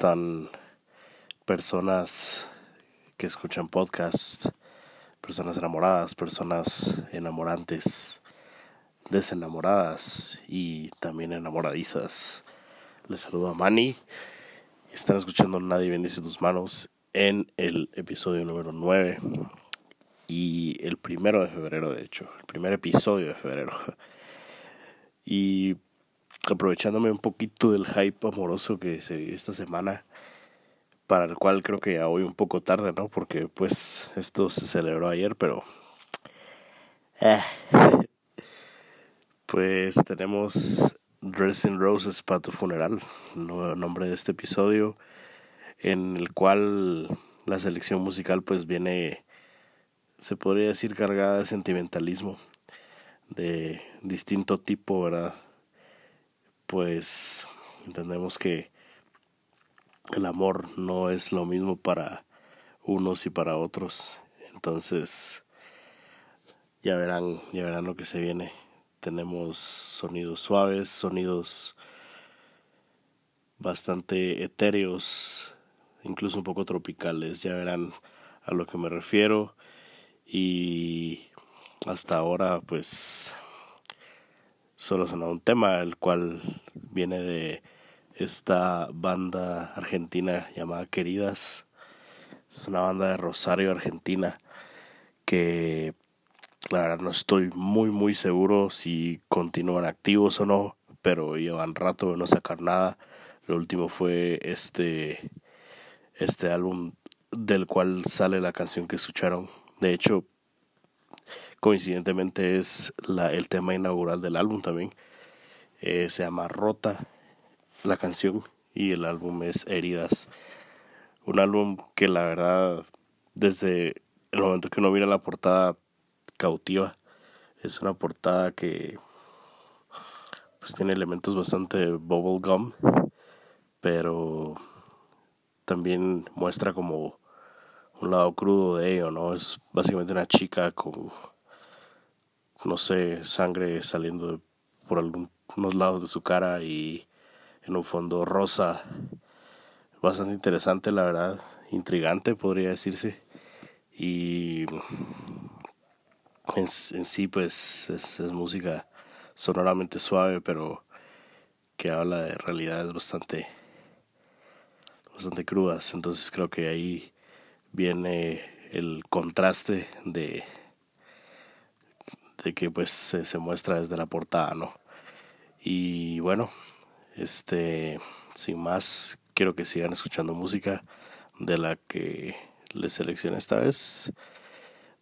Hola, hola, ¿cómo están personas que escuchan podcasts? Personas enamoradas, personas enamorantes, desenamoradas y también enamoradizas. Les saludo a Manny. Están escuchando Nadie bendice tus manos en el episodio número 9 y el primero de febrero, de hecho, el primer episodio de febrero. Y aprovechándome un poquito del hype amoroso que se esta semana, para el cual creo que ya voy un poco tarde, ¿no? Porque pues esto se celebró ayer, pero... Eh, pues tenemos Dressing Roses para tu funeral, nombre de este episodio, en el cual la selección musical pues viene, se podría decir, cargada de sentimentalismo de distinto tipo, ¿verdad? Pues entendemos que el amor no es lo mismo para unos y para otros. Entonces, ya verán, ya verán lo que se viene. Tenemos sonidos suaves, sonidos bastante etéreos, incluso un poco tropicales. Ya verán a lo que me refiero. Y hasta ahora, pues solo sonó un tema, el cual viene de esta banda argentina llamada Queridas. Es una banda de Rosario, Argentina, que la verdad no estoy muy muy seguro si continúan activos o no, pero llevan rato de no sacar nada. Lo último fue este este álbum del cual sale la canción que escucharon. De hecho, coincidentemente es la, el tema inaugural del álbum también. Eh, se llama Rota la canción y el álbum es Heridas. Un álbum que la verdad desde el momento que uno mira la portada cautiva. Es una portada que pues tiene elementos bastante bubblegum, pero también muestra como un lado crudo de ello, ¿no? Es básicamente una chica con no sé, sangre saliendo por algunos lados de su cara y en un fondo rosa. Bastante interesante, la verdad, intrigante podría decirse. Y en, sí, pues es, es música sonoramente suave, pero que habla de realidades bastante bastante crudas entonces creo que ahí viene el contraste de de que pues se, muestra desde la portada, ¿no? Y bueno, este, sin más, quiero que sigan escuchando música de la que les seleccioné esta vez.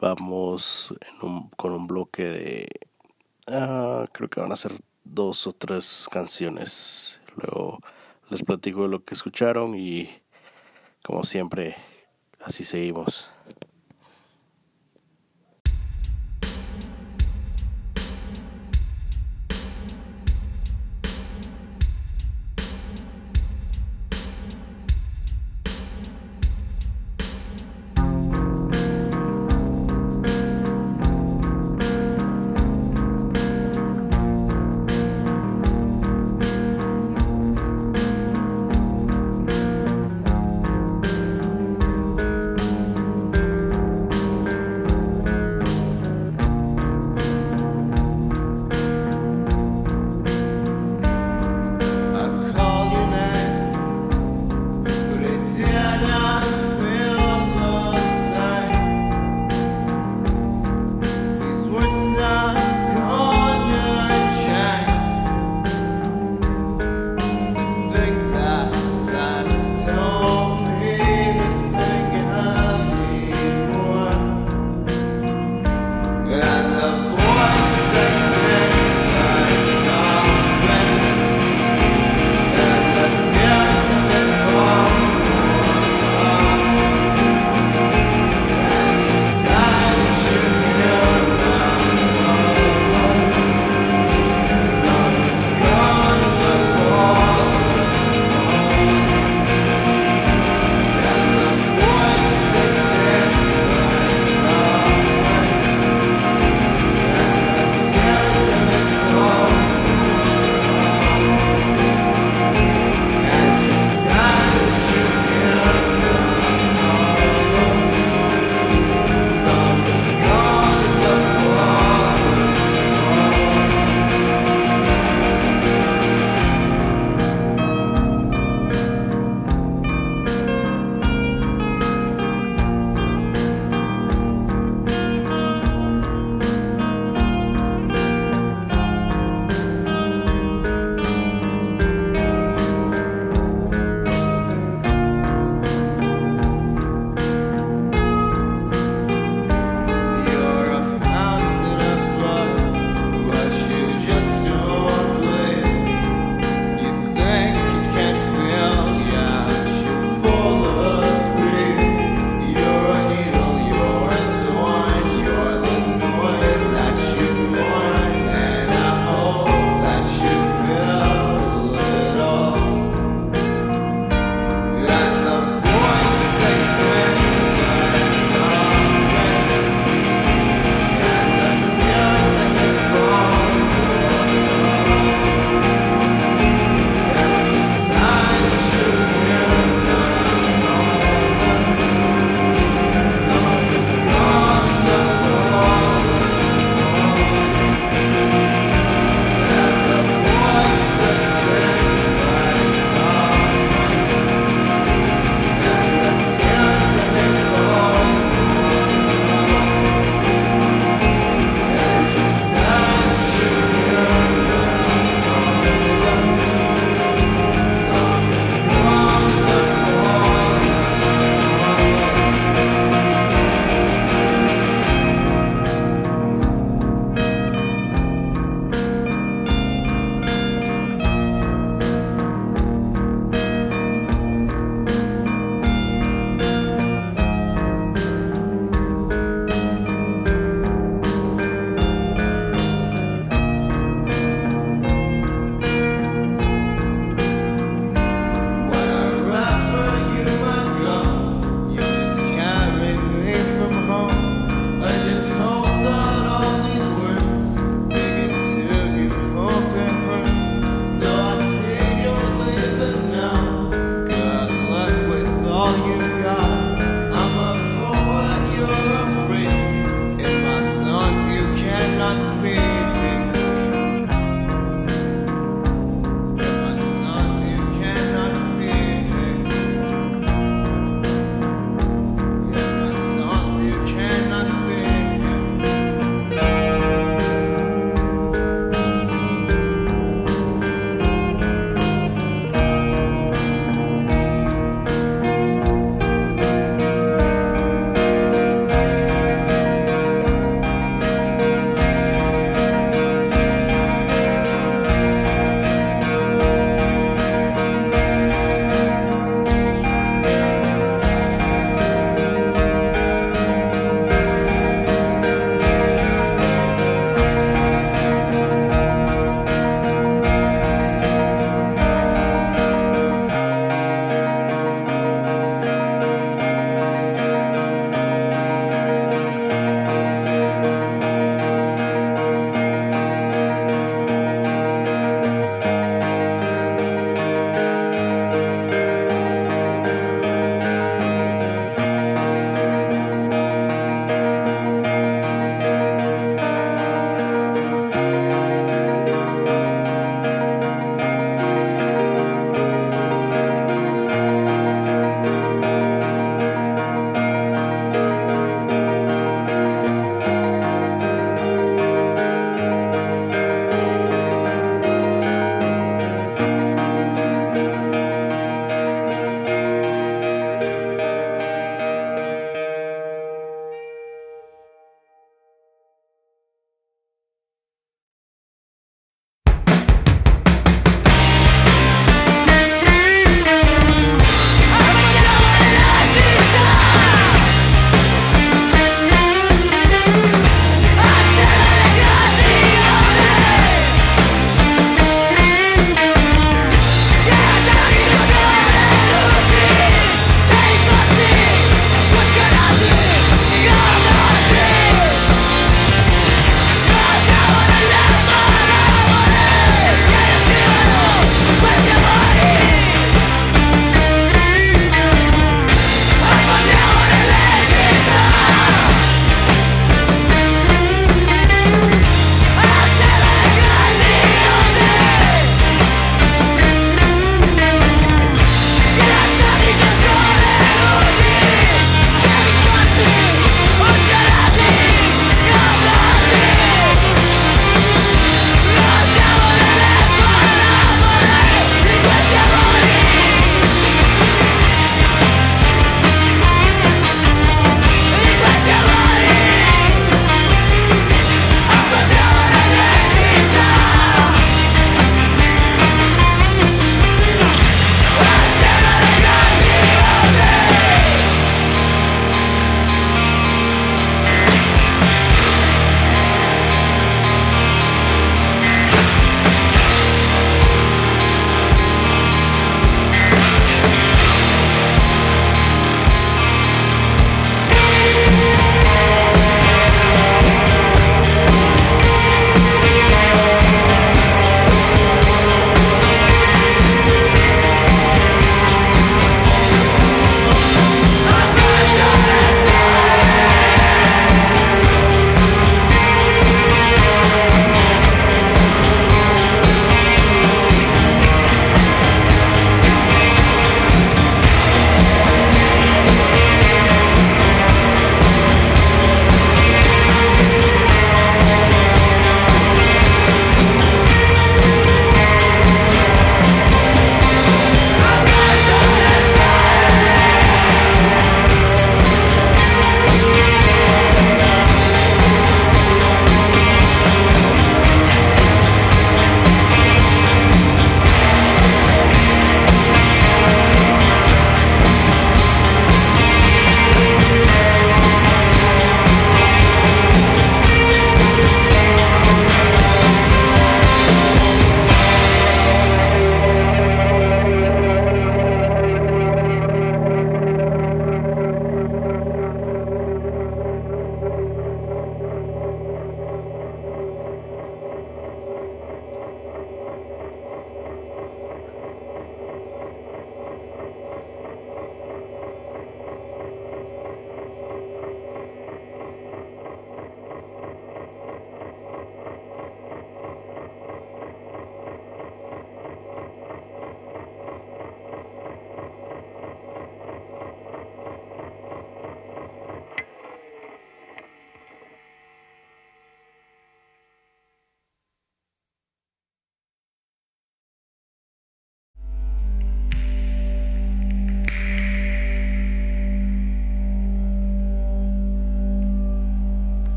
Vamos con un bloque de, ah, creo que van a ser dos o tres canciones. Luego les platico de lo que escucharon y como siempre, así seguimos.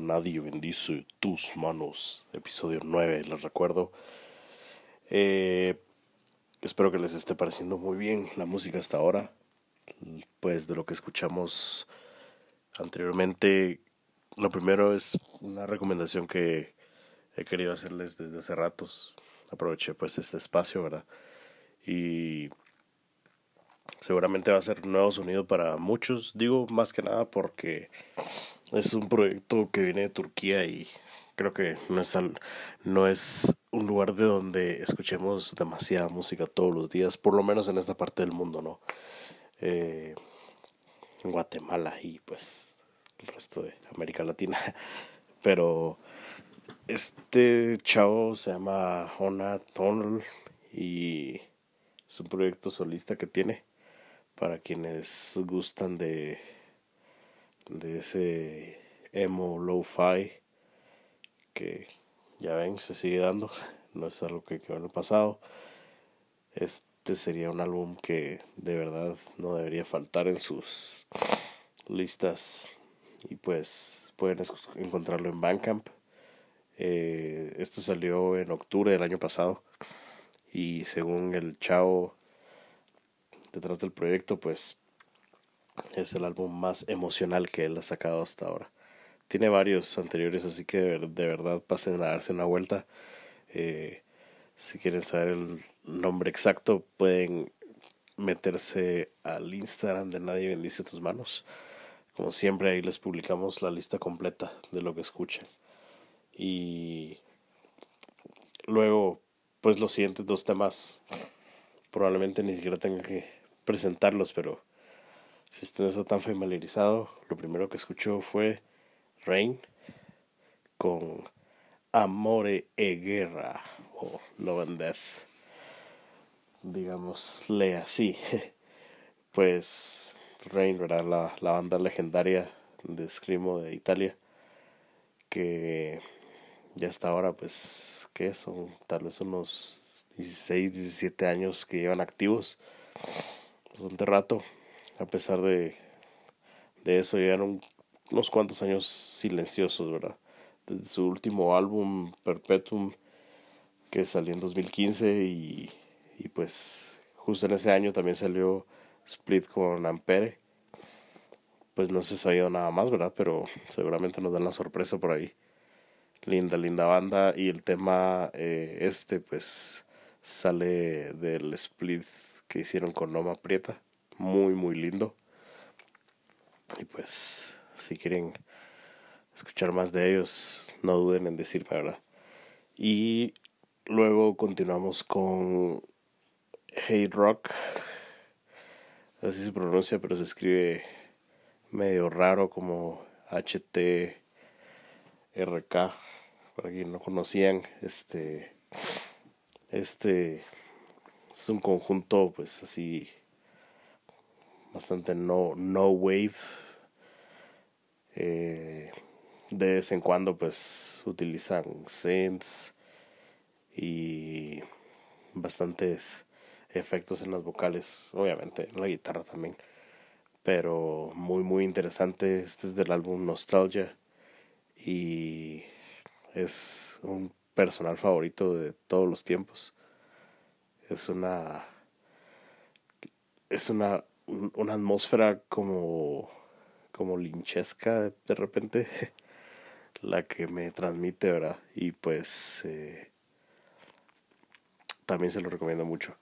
Nadie bendice tus manos, episodio 9, les recuerdo. Eh, espero que les esté pareciendo muy bien la música hasta ahora. Pues de lo que escuchamos anteriormente, lo primero es una recomendación que he querido hacerles desde hace ratos. Aproveché pues este espacio, ¿verdad? Y seguramente va a ser nuevo sonido para muchos. Digo más que nada porque es un proyecto que viene de Turquía y creo que no es, no es un lugar de donde escuchemos demasiada música todos los días, por lo menos en esta parte del mundo, ¿no? Eh, en Guatemala y pues el resto de América Latina. Pero este chavo se llama Ona Tonal y es un proyecto solista que tiene para quienes gustan de de ese emo lo-fi que ya ven se sigue dando. No es algo que quedó en el pasado. Este sería un álbum que de verdad no debería faltar en sus listas. Y pues pueden encontrarlo en Bandcamp. Eh, esto salió en octubre del año pasado. Y según el chavo detrás del proyecto, pues es el álbum más emocional que él ha sacado hasta ahora. Tiene varios anteriores, así que de, verdad pasen a darse una vuelta. Eh, si quieren saber el nombre exacto, pueden meterse al Instagram de Nadie Bendice Tus Manos. Como siempre, ahí les publicamos la lista completa de lo que escuchan. Y luego, pues los siguientes dos temas probablemente ni siquiera tenga que presentarlos, pero si usted no está tan familiarizado, lo primero que escuchó fue Rain con Amore e Guerra o Love and Death. Digámosle así. Pues Rain, ¿verdad? La, la banda legendaria de Screamo de Italia. Que ya hasta ahora, pues, ¿qué son? Tal vez unos 16, 17 años que llevan activos bastante rato. A pesar de, de eso, llegaron unos cuantos años silenciosos, ¿verdad? Desde su último álbum, Perpetuum, que salió en 2015 y, y pues justo en ese año también salió Split con Ampere. Pues no se sabía nada más, ¿verdad? Pero seguramente nos dan la sorpresa por ahí. Linda, linda banda. Y el tema eh, este, pues, sale del split que hicieron con Noma Prieta. Muy, muy lindo. Y pues, si quieren escuchar más de ellos, no duden en decirme, ¿verdad? Y luego continuamos con Hate Rock. Así se pronuncia, pero se escribe medio raro como HTRK. Para quien no conocían, este, este es un conjunto pues así bastante no, no wave. Eh, de vez en cuando pues utilizan synths y bastantes efectos en las vocales, obviamente en la guitarra también. Pero muy muy interesante. Este es del álbum Nostalgia y es un personal favorito de todos los tiempos es una es una una atmósfera como como linchesca de repente la que me transmite verdad y pues eh, también se lo recomiendo mucho.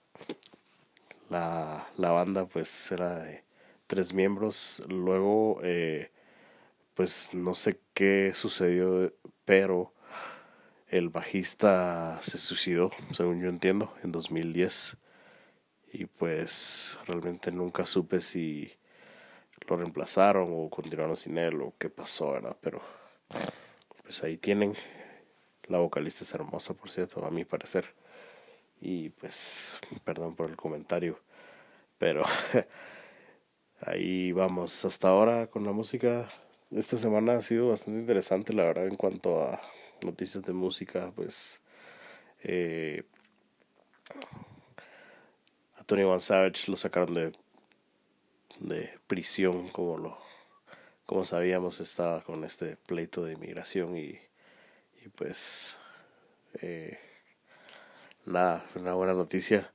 La, la banda pues era de tres miembros. Luego eh, pues no sé qué sucedió pero el bajista se suicidó, según yo entiendo, en 2010. Y pues realmente nunca supe si lo reemplazaron o continuaron sin él o qué pasó, ¿verdad? Pero pues ahí tienen. La vocalista es hermosa, por cierto, a mi parecer. Y pues, perdón por el comentario. Pero ahí vamos. Hasta ahora con la música. Esta semana ha sido bastante interesante, la verdad, en cuanto a noticias de música, pues eh, Tony Van Savage lo sacaron de, de prisión, como lo como sabíamos estaba con este pleito de inmigración y, y pues eh, nada, fue una buena noticia.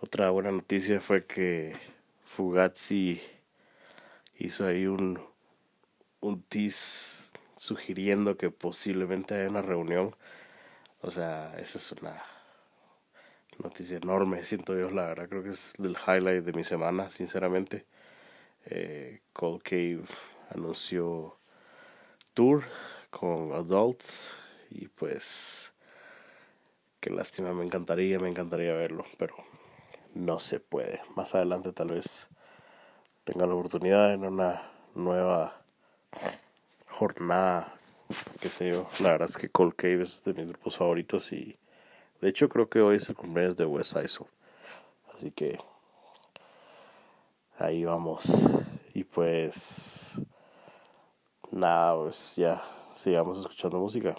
Otra buena noticia fue que Fugazi hizo ahí un, un tease sugiriendo que posiblemente haya una reunión. O sea, esa es una noticia enorme, siento yo, la verdad, creo que es el highlight de mi semana, sinceramente. Eh, Cold Cave anunció tour con Adult y pues qué lástima, me encantaría, me encantaría verlo, pero no se puede. Más adelante tal vez tenga la oportunidad en una nueva jornada, qué sé yo. La verdad es que Cold Cave es de mis grupos favoritos y de hecho creo que hoy es el cumpleaños de West Isle. Así que ahí vamos. Y pues nada, pues ya sigamos escuchando música.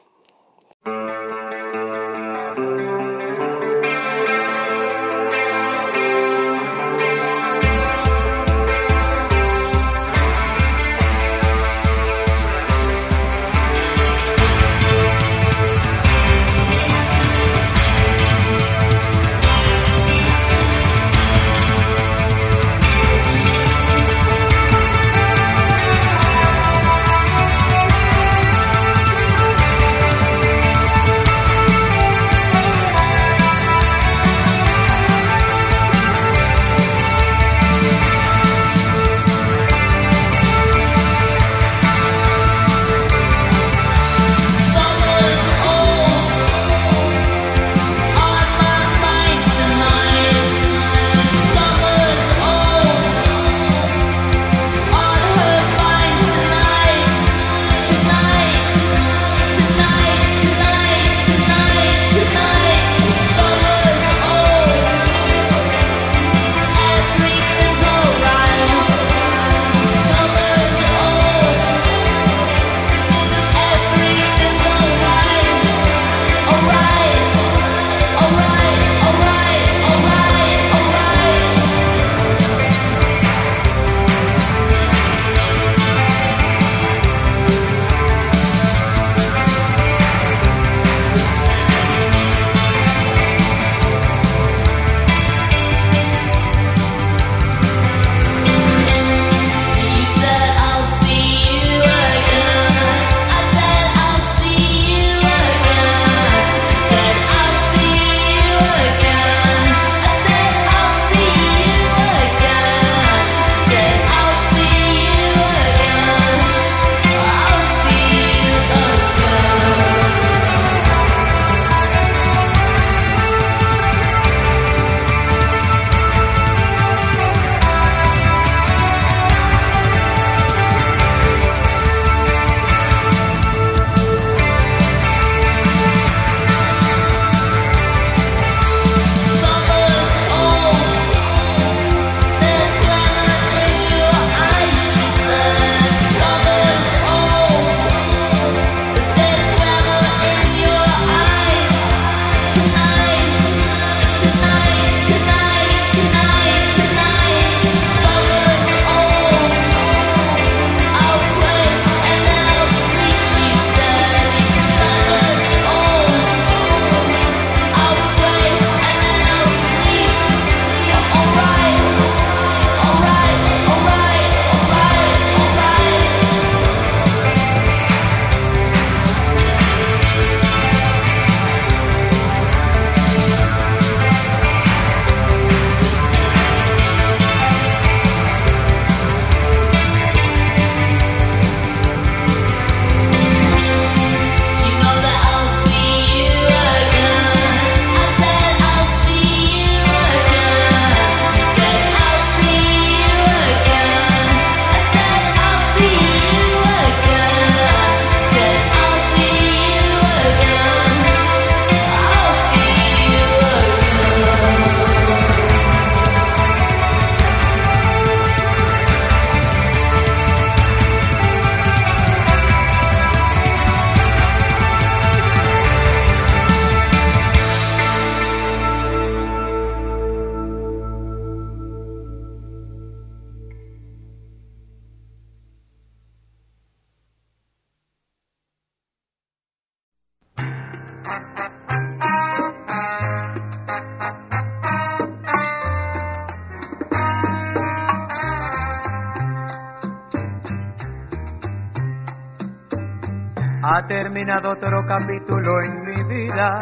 Terminado otro capítulo en mi vida.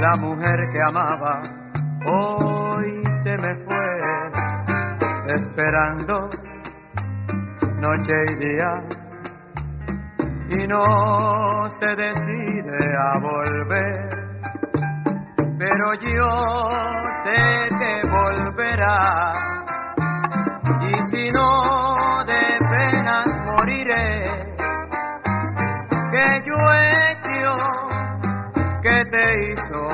La mujer que amaba hoy se me fue, esperando noche y día. Y no se decide a volver. Pero yo sé que volverá. Y si no, que yo he hecho que te hizo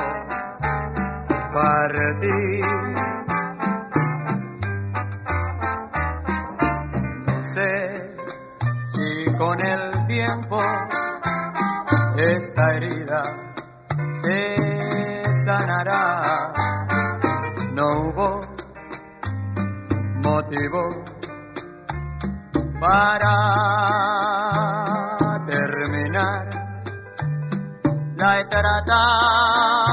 partir. No sé si con el tiempo esta herida se sanará. No hubo motivo para Da da da.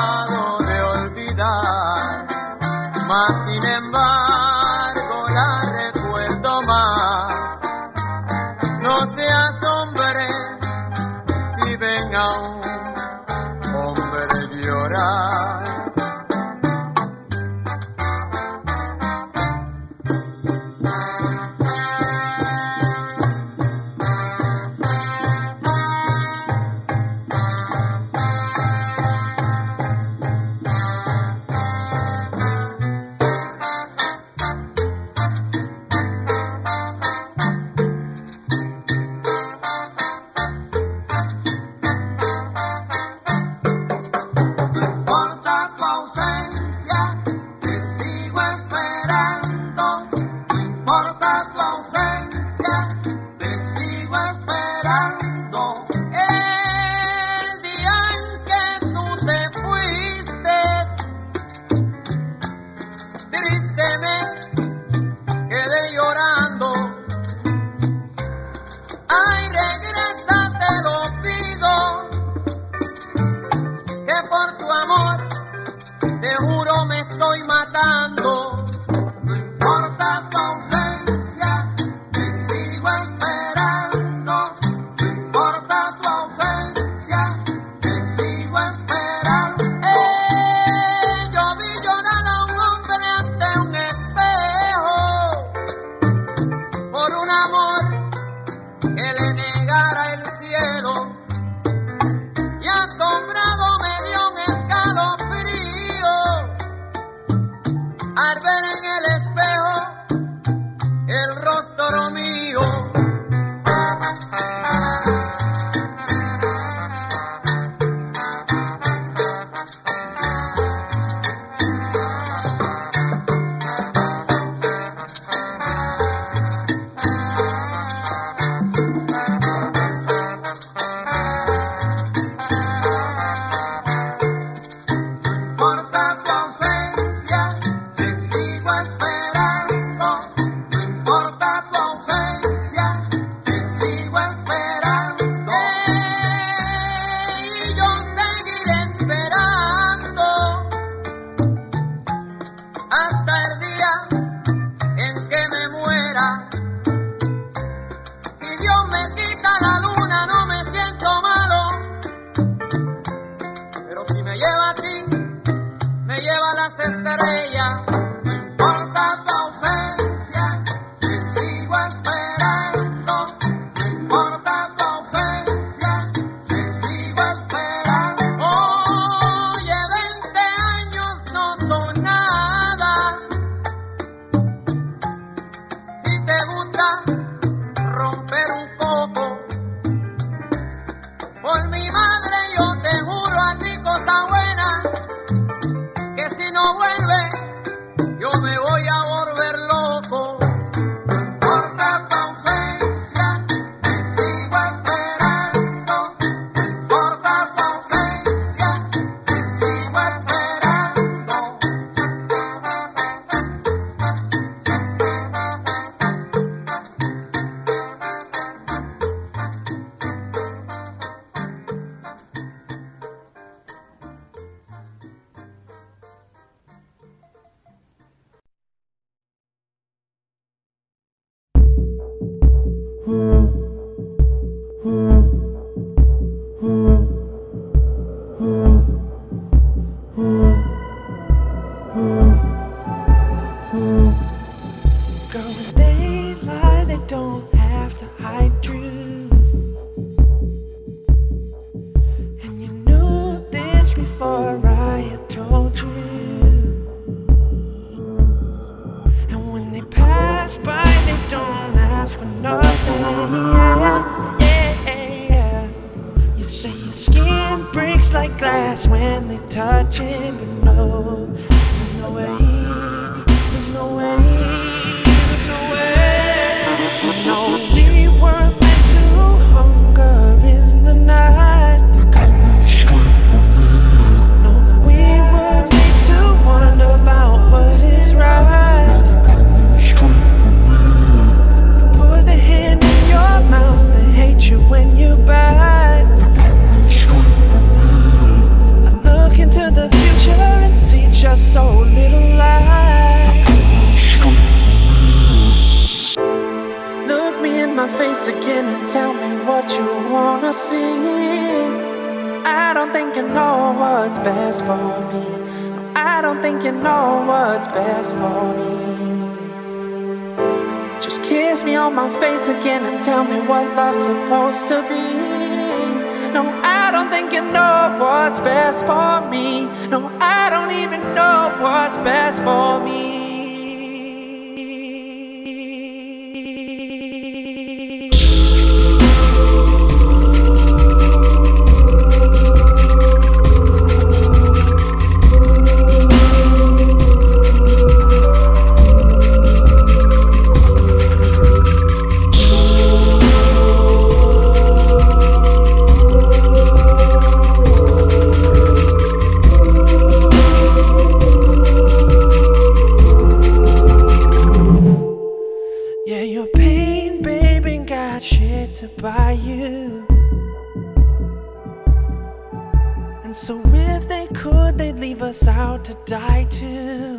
And so if they could, they'd leave us out to die too.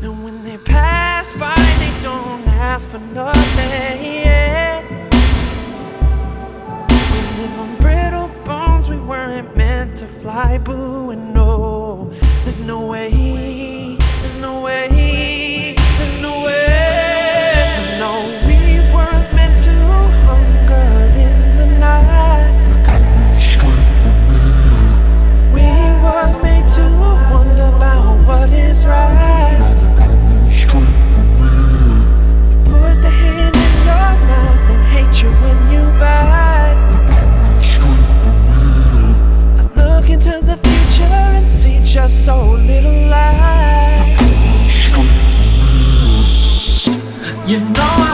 And when they pass by, they don't ask for nothing. Yeah. We live on brittle bones, we weren't meant to fly, boo. And no, there's no way, there's no way, so little light. You know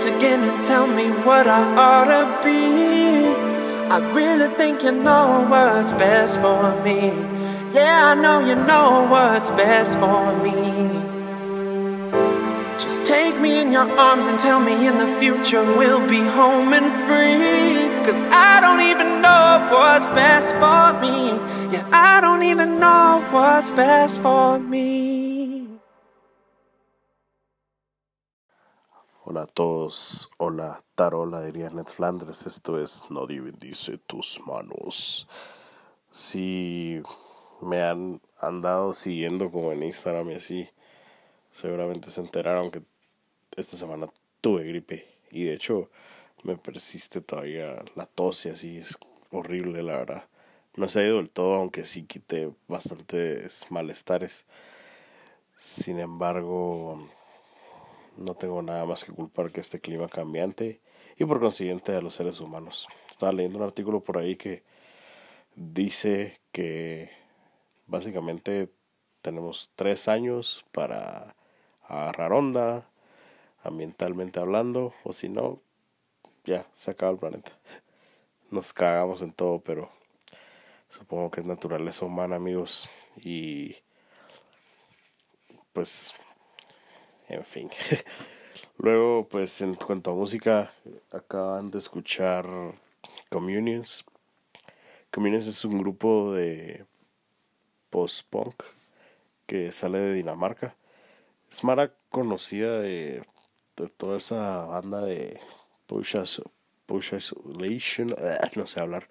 face again and tell me what I ought to be. I really think you know what's best for me. Yeah, I know you know what's best for me. Just take me in your arms and tell me in the future we'll be home and free. Cause I don't even know what's best for me. Yeah, I don't even know what's best for me. Todos, hola Tarola, diría Ned Flanders, esto es Nadie bendice tus manos. Si me han andado siguiendo como en Instagram y así, seguramente se enteraron que esta semana tuve gripe y de hecho me persiste todavía la tos y así, es horrible la verdad. No se ha ido del todo, aunque sí quité bastantes malestares. Sin embargo, no tengo nada más que culpar que este clima cambiante y por consiguiente a los seres humanos. Estaba leyendo un artículo por ahí que dice que básicamente tenemos tres años para agarrar onda, ambientalmente hablando, o si no, ya se acaba el planeta. Nos cagamos en todo, pero supongo que es naturaleza humana, amigos, y pues en fin. Luego, pues en cuanto a música, acaban de escuchar Communions. Communions es un grupo de post-punk que sale de Dinamarca. Es mara conocida de, de toda esa banda de Push, Isolation, ah, no sé hablar.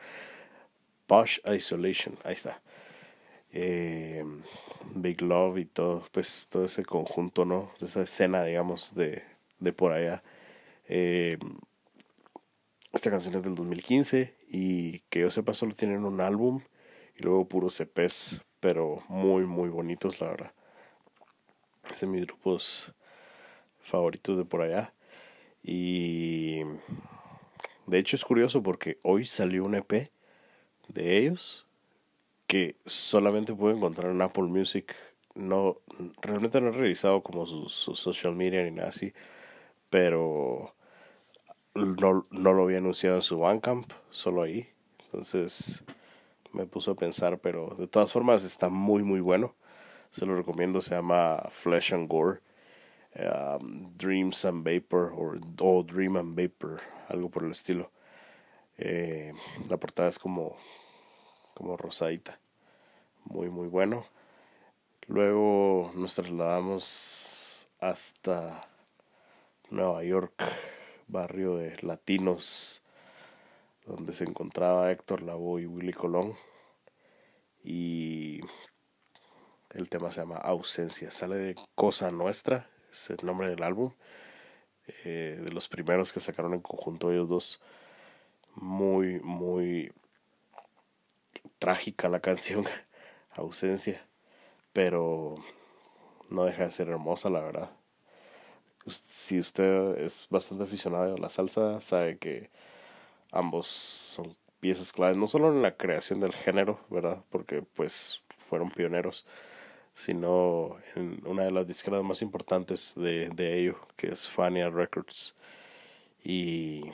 Push Isolation, ahí está. Eh, Big Love y todo, pues todo ese conjunto, ¿no? Esa escena, digamos, de, de por allá. Eh, esta canción es del 2015 y que yo sepa solo tienen un álbum y luego puros CPs, pero muy, muy bonitos, la verdad. Es de mis grupos favoritos de por allá. Y de hecho es curioso porque hoy salió un EP de ellos que solamente puedo encontrar en Apple Music. No, realmente no he revisado como sus su social media ni nada así, pero no, no lo había anunciado en su Bandcamp, solo ahí. Entonces me puso a pensar, pero de todas formas está muy muy bueno. Se lo recomiendo, se llama Flesh and Gore. Um, Dreams and Vapor o, Dream and Vapor, algo por el estilo. Eh, la portada es como como rosadita. Muy, muy bueno. Luego nos trasladamos hasta Nueva York, barrio de latinos, donde se encontraba Héctor Lavoe y Willy Colón. Y el tema se llama Ausencia. Sale de Cosa Nuestra, es el nombre del álbum. Eh, de los primeros que sacaron en conjunto ellos dos. Muy, muy trágica la canción, ausencia, pero no deja de ser hermosa, la verdad. Si usted es bastante aficionado a la salsa, sabe que ambos son piezas claves, no solo en la creación del género, ¿verdad? Porque pues fueron pioneros, sino en una de las disqueras más importantes de, de ello, que es Fania Records. Y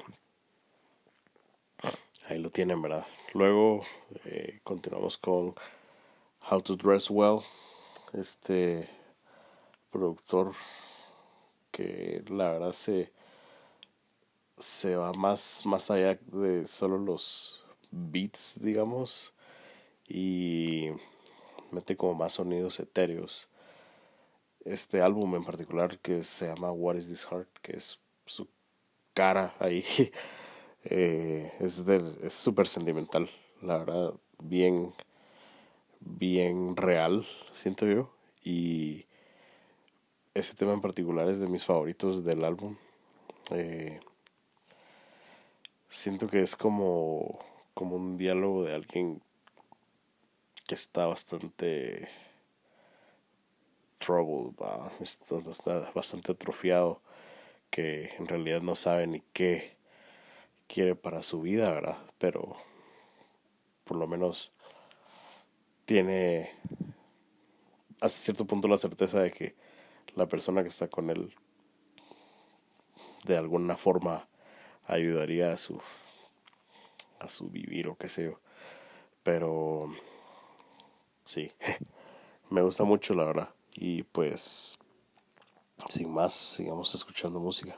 ahí lo tienen, ¿verdad? Luego eh, continuamos con How to Dress Well, este productor que la verdad se, se va más, más allá de solo los beats, digamos, y mete como más sonidos etéreos. Este álbum en particular que se llama What is This Heart, que es su cara ahí Eh, es súper sentimental, la verdad, bien, bien real, siento yo. Y ese tema en particular es de mis favoritos del álbum. Eh, siento que es como, como un diálogo de alguien que está bastante troubled, está bastante atrofiado, que en realidad no sabe ni qué quiere para su vida, ¿verdad? Pero por lo menos tiene hasta cierto punto la certeza de que la persona que está con él de alguna forma ayudaría a su a su vivir o qué sé yo. Pero sí, me gusta mucho la verdad. Y pues sin más, sigamos escuchando música.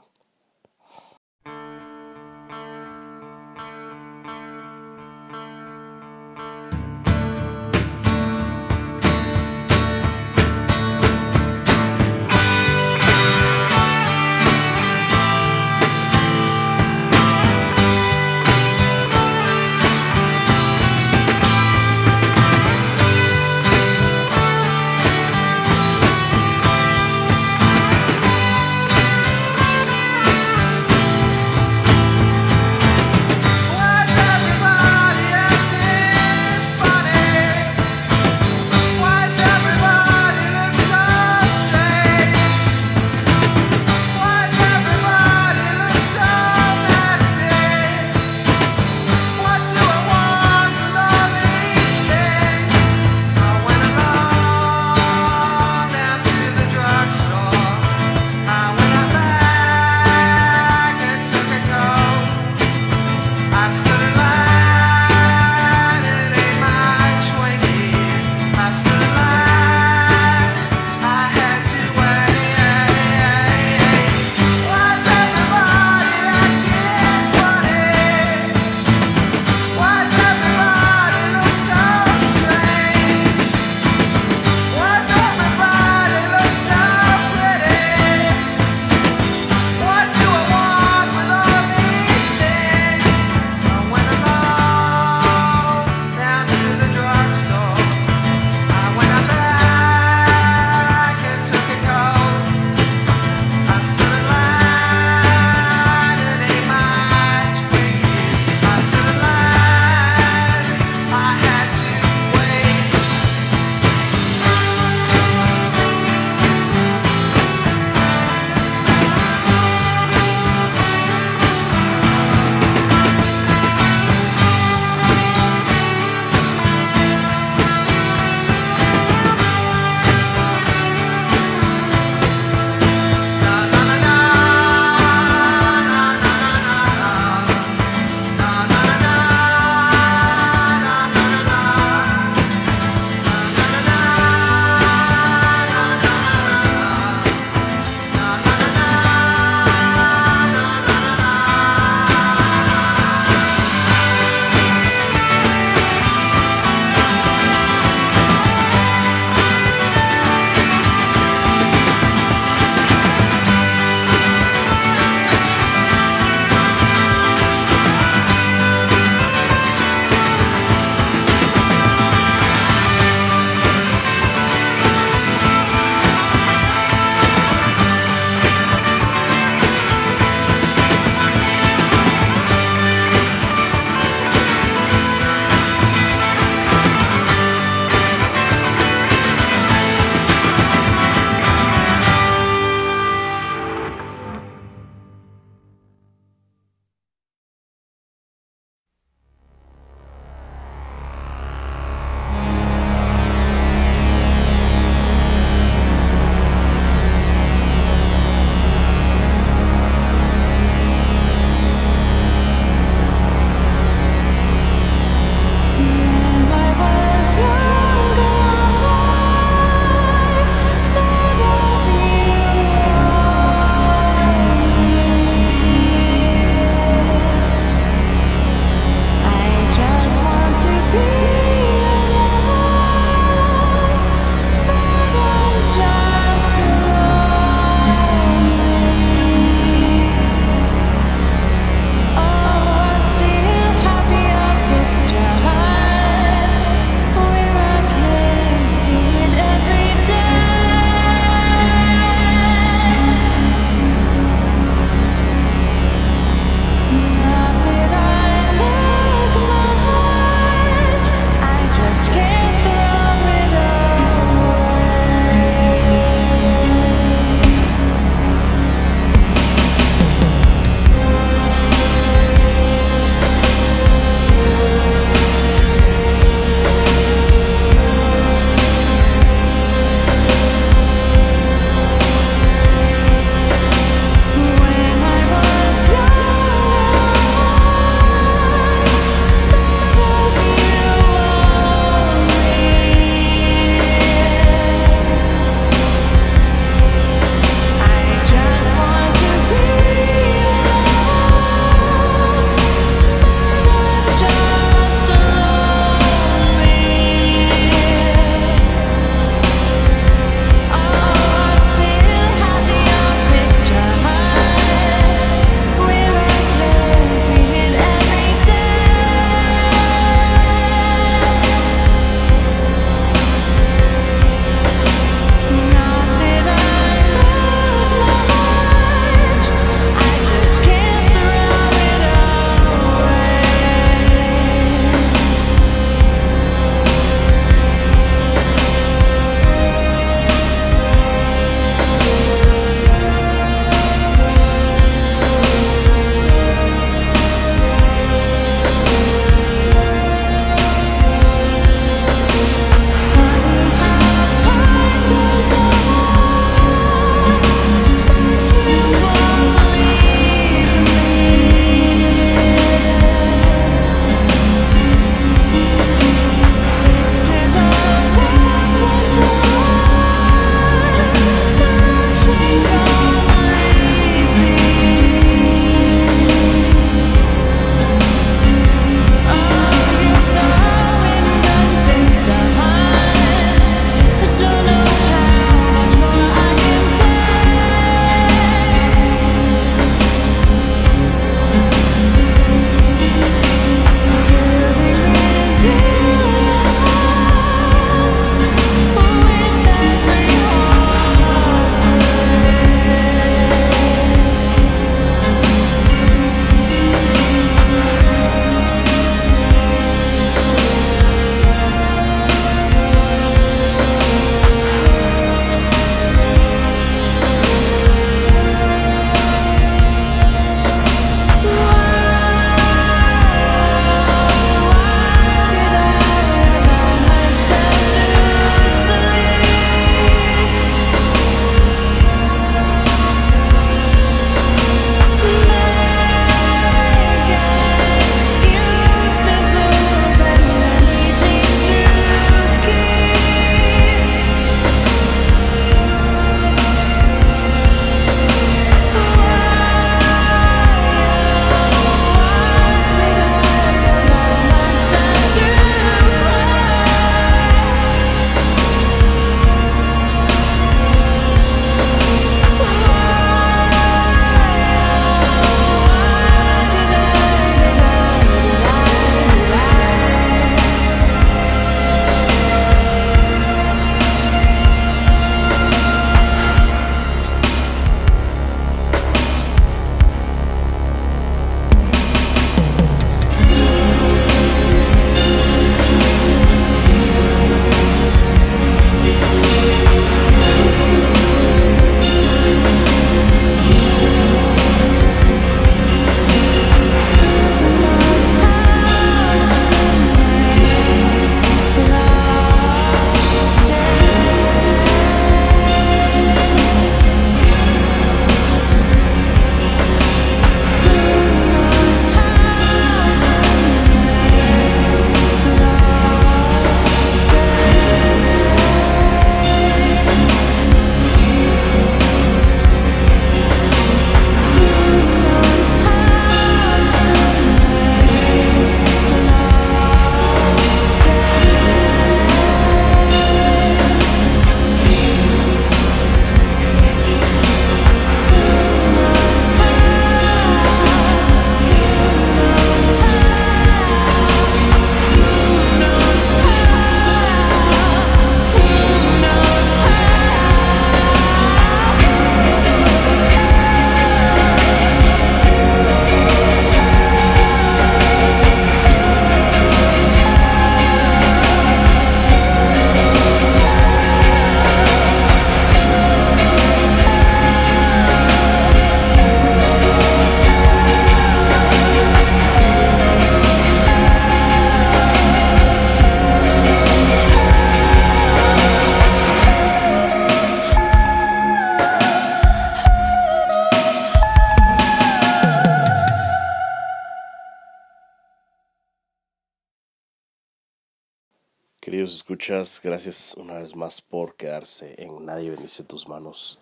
Escuchas, gracias una vez más por quedarse en Nadie bendice tus manos.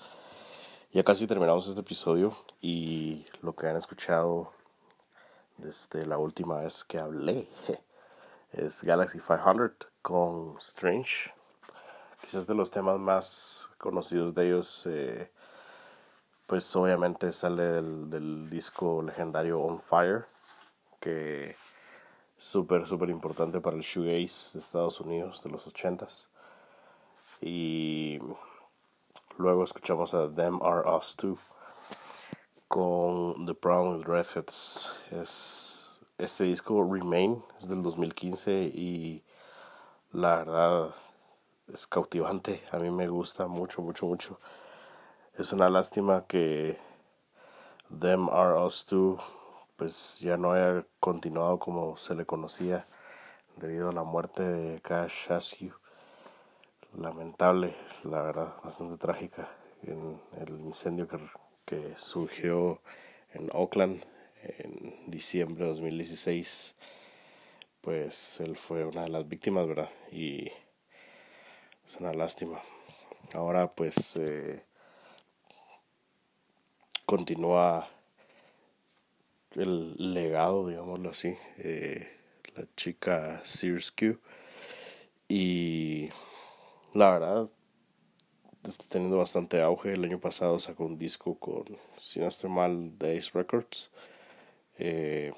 Ya casi terminamos este episodio y lo que han escuchado desde la última vez que hablé es Galaxy 500 con Strange. Quizás de los temas más conocidos de ellos, eh, pues obviamente sale del, del disco legendario On Fire, que súper, súper importante para el shoegaze de Estados Unidos de los ochentas. Y luego escuchamos a Them Are Us Too con The Brown with Redheads. Es, este disco Remain es del 2015 y la verdad es cautivante. A mí me gusta mucho, mucho, mucho. Es una lástima que Them Are Us Too pues ya no haya continuado como se le conocía debido a la muerte de Cash Askew. Lamentable, la verdad, bastante trágica en el incendio que, que surgió en Oakland en diciembre de 2016. Pues él fue una de las víctimas, ¿verdad? Y es una lástima. Ahora pues eh, continúa el legado, digámoslo así, eh, la chica Sears Q. Y la verdad, está teniendo bastante auge. El año pasado sacó un disco con, si no estoy mal, Days Records, eh,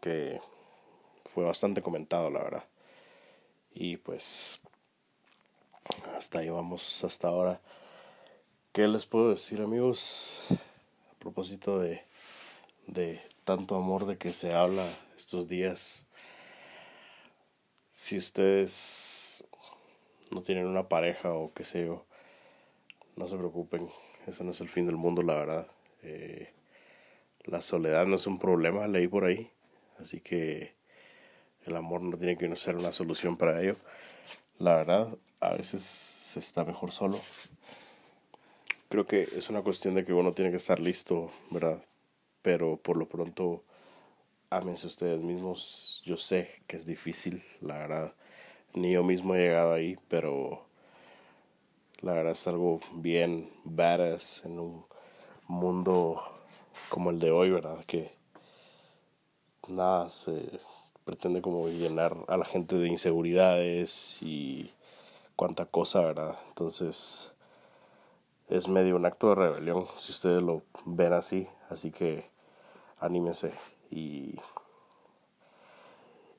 que fue bastante comentado, la verdad. Y pues, hasta ahí vamos, hasta ahora. ¿Qué les puedo decir, amigos? A propósito de, de tanto amor de que se habla estos días. Si ustedes no tienen una pareja o qué sé yo, no se preocupen, eso no es el fin del mundo, la verdad. Eh, la soledad no es un problema, leí por ahí, así que el amor no tiene que ser una solución para ello. La verdad, a veces se está mejor solo. Creo que es una cuestión de que uno tiene que estar listo, ¿verdad? Pero por lo pronto ámense ustedes mismos. Yo sé que es difícil, la verdad. Ni yo mismo he llegado ahí, pero la verdad es algo bien badass en un mundo como el de hoy, ¿verdad? Que nada se pretende como llenar a la gente de inseguridades y cuánta cosa, ¿verdad? Entonces es medio un acto de rebelión si ustedes lo ven así, así que anímense. Y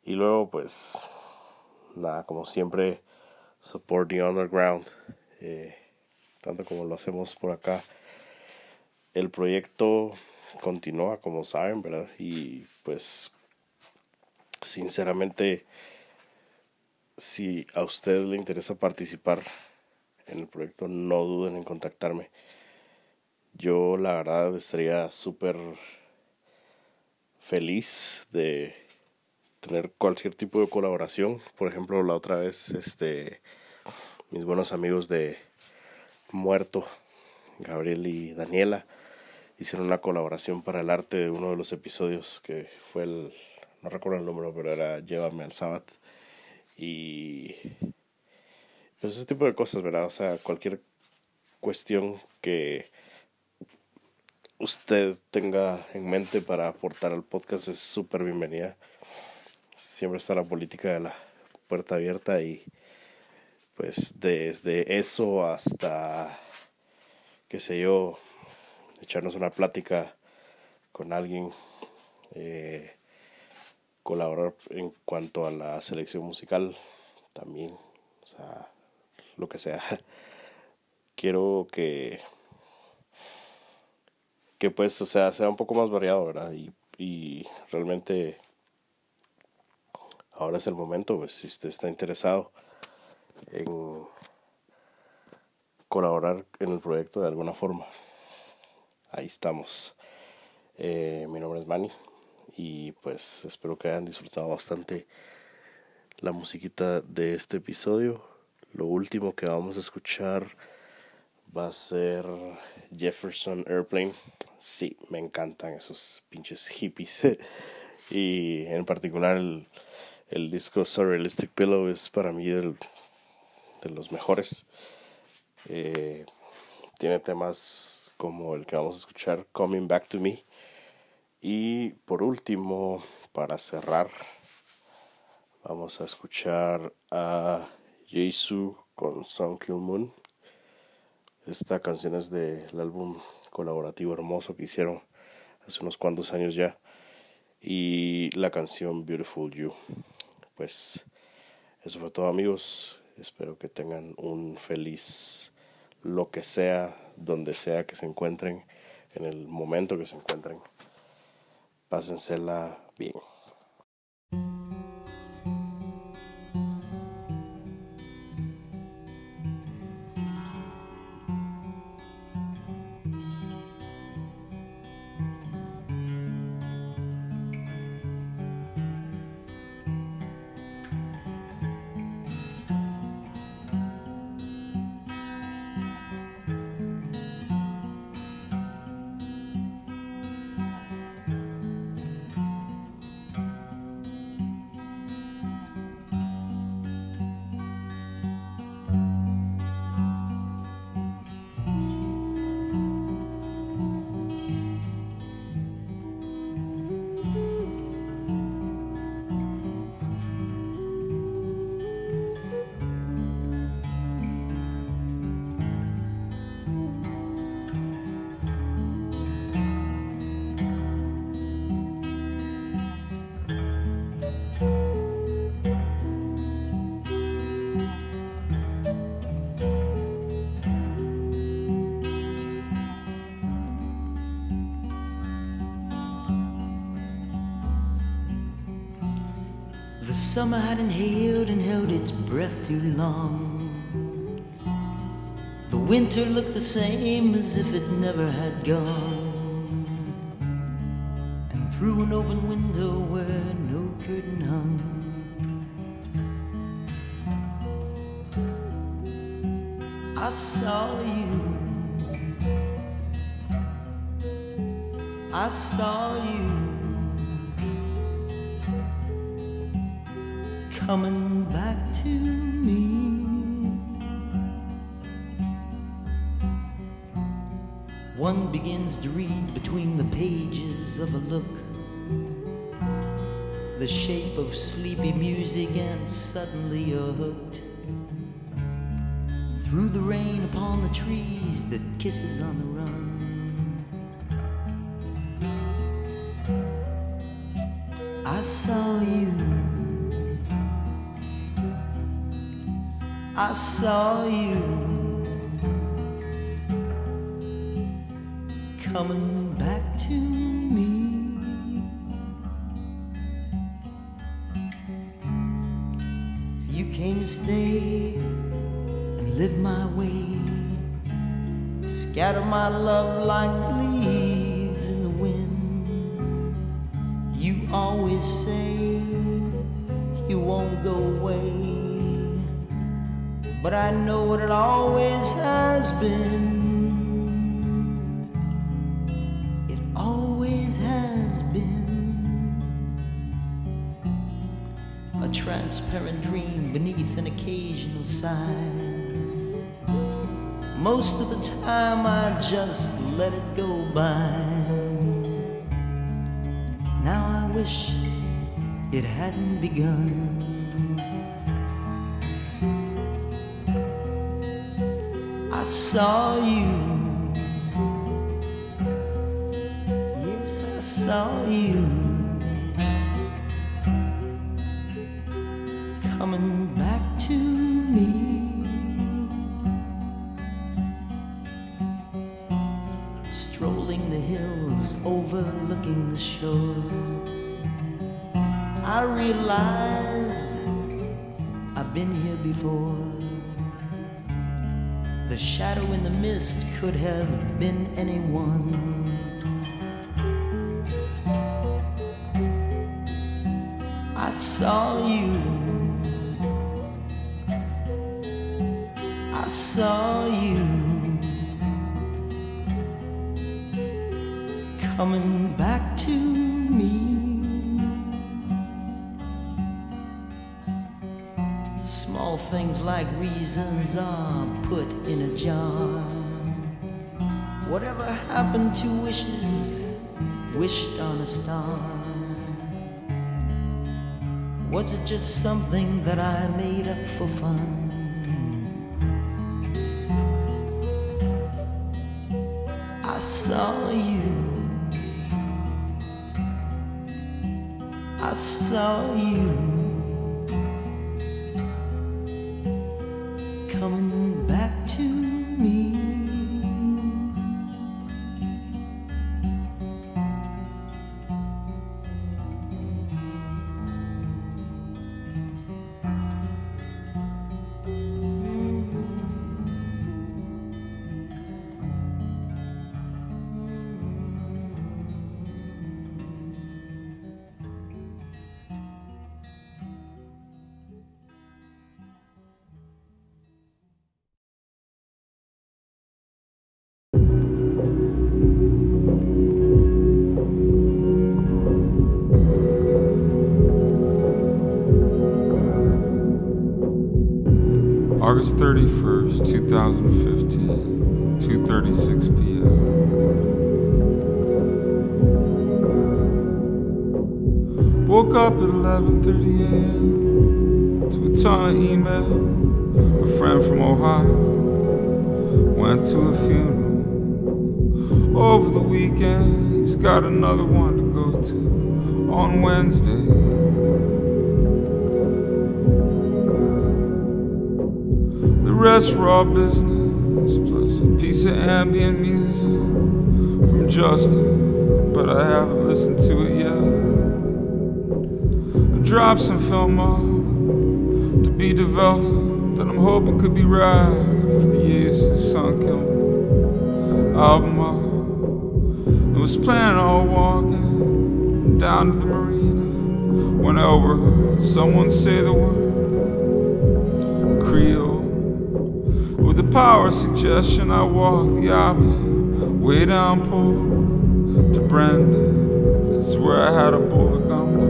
y luego pues nada como siempre support the underground eh, tanto como lo hacemos por acá. El proyecto continúa como saben verdad y pues sinceramente si a usted le interesa participar en el proyecto no duden en contactarme. Yo la verdad estaría súper feliz de tener cualquier tipo de colaboración. Por ejemplo, la otra vez, este, mis buenos amigos de Muerto, Gabriel y Daniela, hicieron una colaboración para el arte de uno de los episodios que fue el, no recuerdo el número, pero era Llévame al Sabbat. Y pues ese tipo de cosas, ¿verdad? O sea, cualquier cuestión que usted tenga en mente para aportar al podcast es súper bienvenida. Siempre está la política de la puerta abierta y pues desde eso hasta, qué sé yo, echarnos una plática con alguien, eh, colaborar en cuanto a la selección musical también, o sea, lo que sea. Quiero que que pues, o sea, sea un poco más variado, ¿verdad? Y, y realmente ahora es el momento, pues, si usted está interesado en colaborar en el proyecto de alguna forma. Ahí estamos. Eh, mi nombre es Manny y pues espero que hayan disfrutado bastante la musiquita de este episodio. Lo último que vamos a escuchar va a ser Jefferson Airplane. Sí, me encantan esos pinches hippies. y en particular el, El disco Surrealistic Pillow es para mí del, de los mejores. Eh, tiene temas como el que vamos a escuchar, Coming Back to Me. Y por último, para cerrar, vamos a escuchar a Jesu con Sun Kill Moon. Esta canción es del álbum colaborativo hermoso que hicieron hace unos cuantos años ya. Y la canción Beautiful You. Pues eso fue todo amigos. Espero que tengan un feliz lo que sea, donde sea que se encuentren, en el momento que se encuentren. Pásensela bien. Summer had inhaled and held its breath too long. The winter looked the same as if it never had gone. And through an open window where no curtain hung, I saw you. I saw you. Coming back to me. One begins to read between the pages of a look, the shape of sleepy music, and suddenly you're hooked. Through the rain upon the trees that kisses on the run. I saw you. I saw you coming back to me. You came to stay and live my way, scatter my love like been. It always has been a transparent dream beneath an occasional sign. Most of the time, I just let it go by. Now I wish it hadn't begun. Saw you. Yes, I saw you. Coming back to me. Strolling the hills, overlooking the shore. I realize I've been here before. The shadow in the mist could have been anyone. I saw you. I saw you coming back like reasons are put in a jar. Whatever happened to wishes wished on a star? Was it just something that I made up for fun? I saw you. I saw you August 31st, 2015, 2:36 p.m. Woke up at 11:30 a.m. to a ton of email. A friend from Ohio went to a funeral. Over the weekend, he's got another one to go to on Wednesday. The rest raw business, plus a piece of ambient music from Justin, but I haven't listened to it yet. I dropped some film off to be developed that I'm hoping could be right for the years sunk in album art. I was planning on walking down to the marina when I overheard someone say the word Creole. The power of suggestion, I walk the opposite way down Polk to Brenda. It's where I had a of gumbo.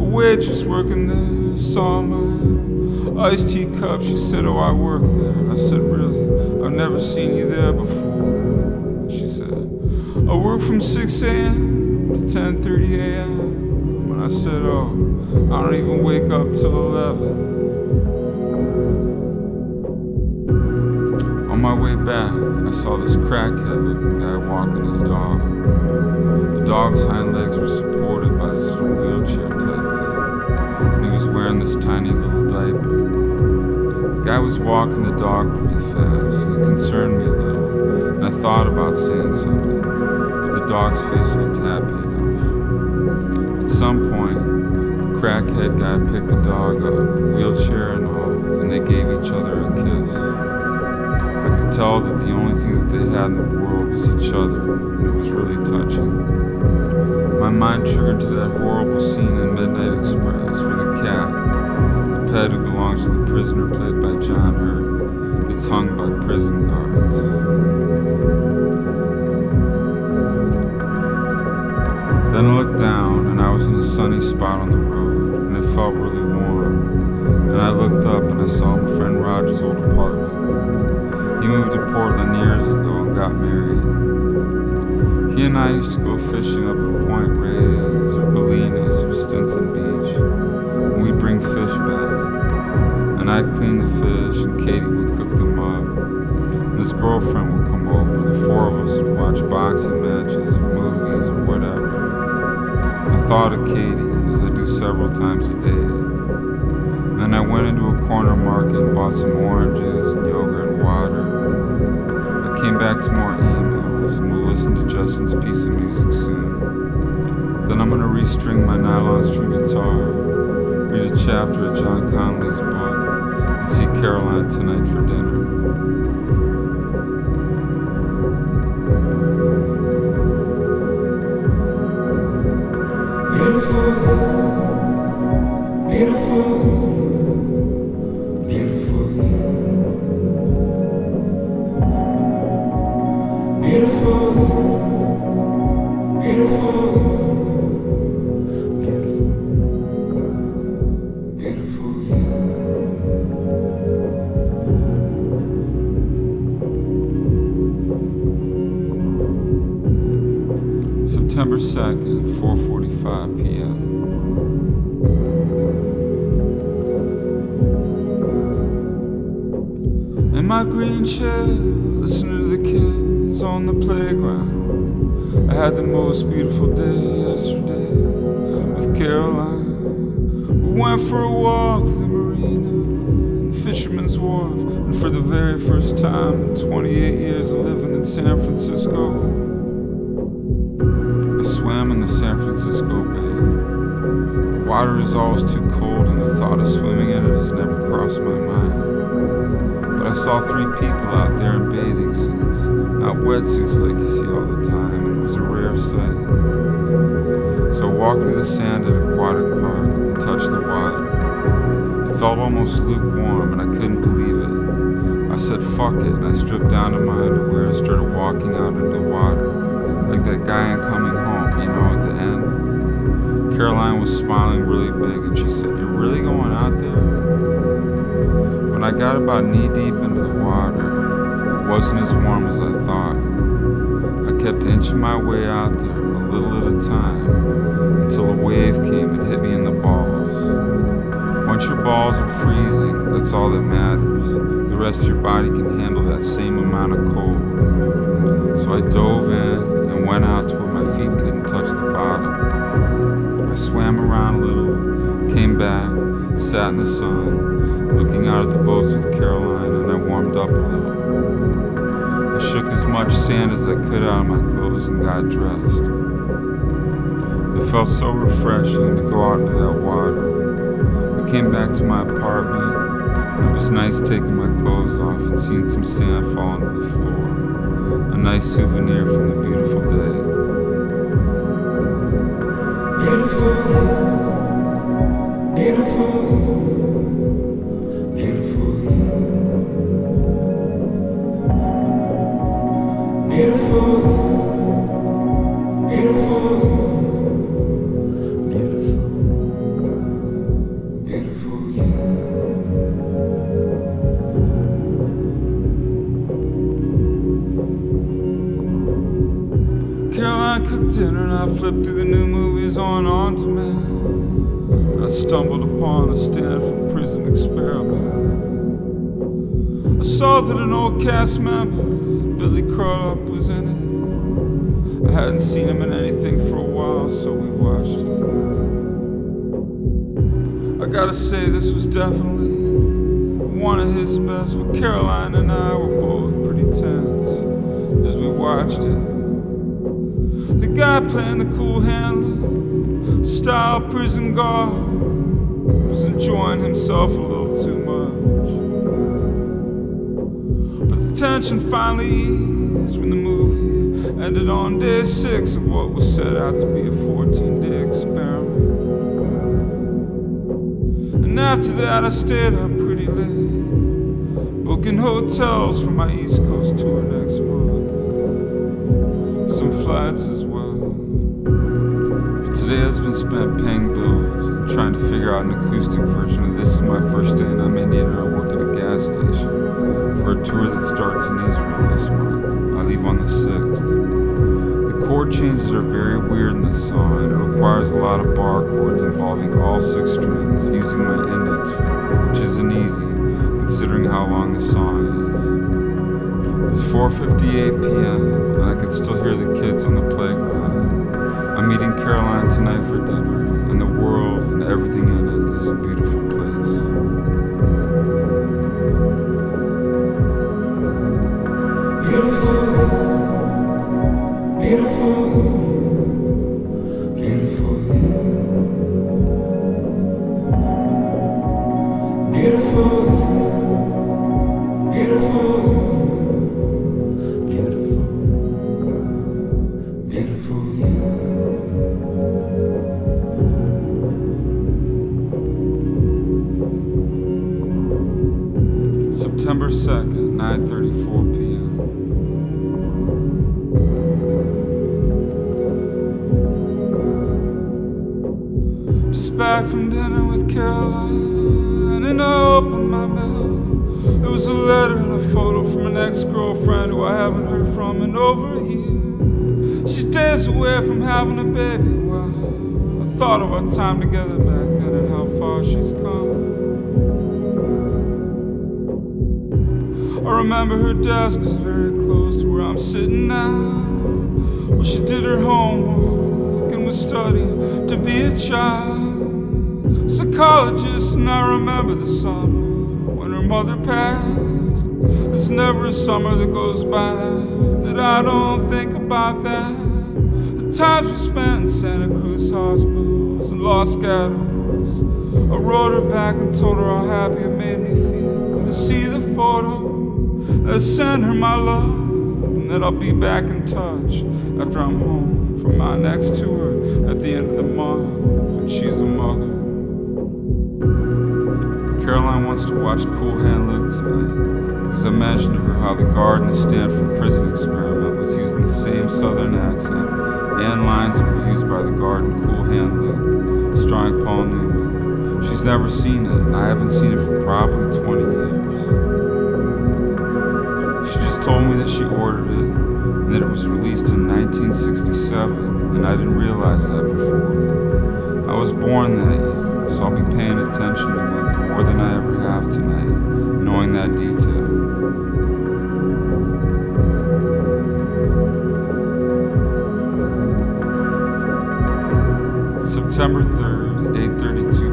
A waitress working there saw my iced tea cup. She said, Oh, I work there. And I said, Really? I've never seen you there before. She said, I work from 6 a.m. to 10:30 a.m. When I said, Oh, I don't even wake up till 11. On my way back, I saw this crackhead looking guy walking his dog. The dog's hind legs were supported by this little wheelchair type thing, and he was wearing this tiny little diaper. The guy was walking the dog pretty fast, and it concerned me a little, and I thought about saying something, but the dog's face looked happy enough. At some point, the crackhead guy picked the dog up, wheelchair and all, and they gave each other a kiss. Tell that the only thing that they had in the world was each other, and it was really touching. My mind triggered to that horrible scene in Midnight Express where the cat, the pet who belongs to the prisoner played by John Hurt, gets hung by prison guards. Then I looked down, and I was in a sunny spot on the road, and it felt really warm. And I looked up, and I saw my friend Roger's old apartment. Moved to Portland years ago and got married. He and I used to go fishing up in Point Reyes or Bolinas or Stinson Beach. And we'd bring fish back. And I'd clean the fish and Katie would cook them up. And his girlfriend would come over. The four of us would watch boxing matches or movies or whatever. I thought of Katie as I do several times a day. Then I went into a corner market and bought some oranges and yogurt and. To more emails and we'll listen to Justin's piece of music soon. Then I'm gonna restring my nylon string guitar, read a chapter of John Conley's book, and see Caroline tonight for dinner. Beautiful water is always too cold, and the thought of swimming in it has never crossed my mind. But I saw three people out there in bathing suits, not wetsuits like you see all the time, and it was a rare sight. So I walked through the sand at Aquatic Park and touched the water. It felt almost lukewarm, and I couldn't believe it. I said, fuck it, and I stripped down to my underwear and started walking out into the water, like that guy in Coming Home, you know, at the end. Caroline was smiling really big, and she said, You're really going out there? When I got about knee deep into the water, it wasn't as warm as I thought. I kept inching my way out there, a little at a time, until a wave came and hit me in the balls. Once your balls are freezing, that's all that matters. The rest of your body can handle that same amount of cold. So I dove in and went out to where my feet couldn't touch the bottom. I swam around a little, came back, sat in the sun, looking out at the boats with Caroline, and I warmed up a little. I shook as much sand as I could out of my clothes and got dressed. It felt so refreshing to go out into that water. I came back to my apartment, it was nice taking my clothes off and seeing some sand fall onto the floor. A nice souvenir from the beautiful day. Beautiful, beautiful, cast member, Billy Crudup, was in it. I hadn't seen him in anything for a while, so we watched it. I gotta say, this was definitely one of his best, but Caroline and I were both pretty tense as we watched it. The guy playing the cool handler, style prison guard, was enjoying himself a little tension finally eased when the movie ended on day six of what was set out to be a 14 day experiment. And after that, I stayed up pretty late, booking hotels for my East Coast tour next month some flights as well. But today has been spent paying bills and trying to figure out an acoustic version of This Is My First Day and I'm Indian and I work at a gas station for a tour that starts in Israel this month. I leave on the 6th. The chord changes are very weird in this song and it requires a lot of bar chords involving all six strings using my index finger, which isn't easy considering how long the song is. It's 4:58 p.m. and I can still hear the kids on the playground. I'm meeting Caroline tonight for dinner, and the world and everything in it is a beautiful back from dinner with Caroline, and I opened my mail. It was a letter and a photo from an ex-girlfriend who I haven't heard from in over a year. She she's days away from having a baby. Well, I thought of our time together back then and how far she's come. I remember her desk was very close to where I'm sitting now. Well, she did her homework and was studying to be a child psychologist, and I remember the summer when her mother passed. There's never a summer that goes by that I don't think about that. The times we spent in Santa Cruz hospitals and Los Gatos. I wrote her back and told her how happy it made me feel to see the photo. I sent her my love, and that I'll be back in touch after I'm home from my next tour at the end of the month when she's a mother. Caroline wants to watch Cool Hand Luke tonight because I mentioned to her how the guard in the Stanford prison experiment was using the same southern accent and lines that were used by the guard in Cool Hand Luke, starring Paul Newman. She's never seen it, and I haven't seen it for probably 20 years. She just told me that she ordered it and that it was released in 1967, and I didn't realize that before. I was born that year, so I'll be paying attention more than I ever have tonight, knowing that detail. September 3rd, 8:32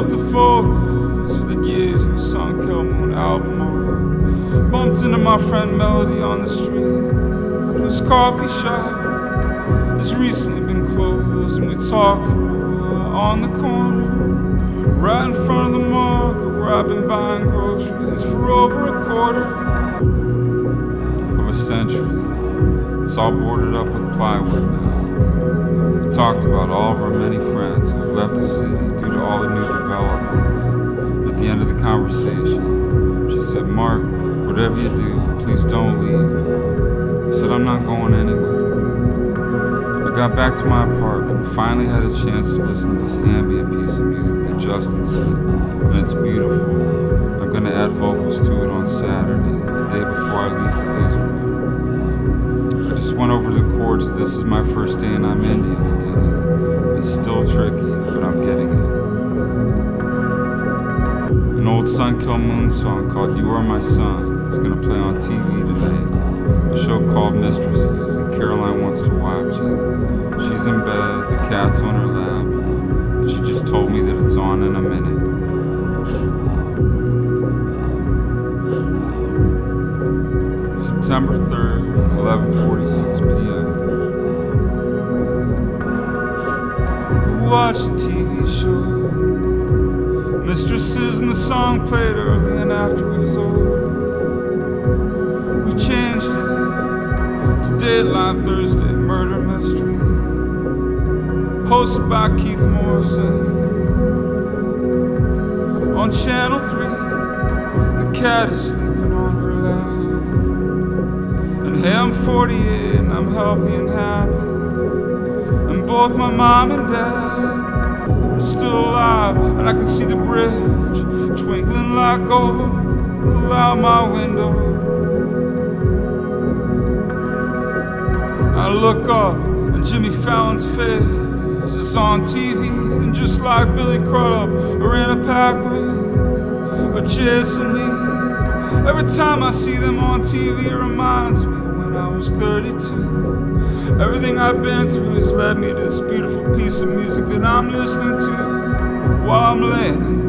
up the photos for the years who sung Kel Moon album on. Bumped into my friend Melody on the street, whose coffee shop has recently been closed, and we talked for on the corner, right in front of the market where I've been buying groceries for over a quarter of a century. It's all boarded up with plywood now. We talked about all of our many friends left the city due to all the new developments. At the end of the conversation, she said, Mark, whatever you do, please don't leave. I said, I'm not going anywhere. I got back to my apartment and finally had a chance to listen to this ambient piece of music that Justin sent, and it's beautiful. I'm gonna add vocals to it on Saturday, the day before I leave for Israel. I just went over the chords. This is my first day and I'm Indian again. It's still tricky, but I'm getting it. An old Sun Kill Moon song called You Are My Son is gonna play on TV tonight. A show called Mistresses, and Caroline wants to watch it. She's in bed, the cat's on her lap, and she just told me that it's on in a minute. September 3rd, 11:46 p.m. Watched the TV show. Mistresses and the song played early and after it was over. We changed it to Deadline Thursday Murder Mystery, hosted by Keith Morrison. On Channel 3, the cat is sleeping on her lap. And hey, I'm 48 and I'm healthy and happy. And both my mom and dad are still alive, and I can see the bridge twinkling like gold out my window. I look up and Jimmy Fallon's face is on TV, and just like Billy Crudup or Anna Paquin or Jason Lee, every time I see them on TV, it reminds me when I was 32. Everything I've been through has led me to this beautiful piece of music that I'm listening to while I'm laying in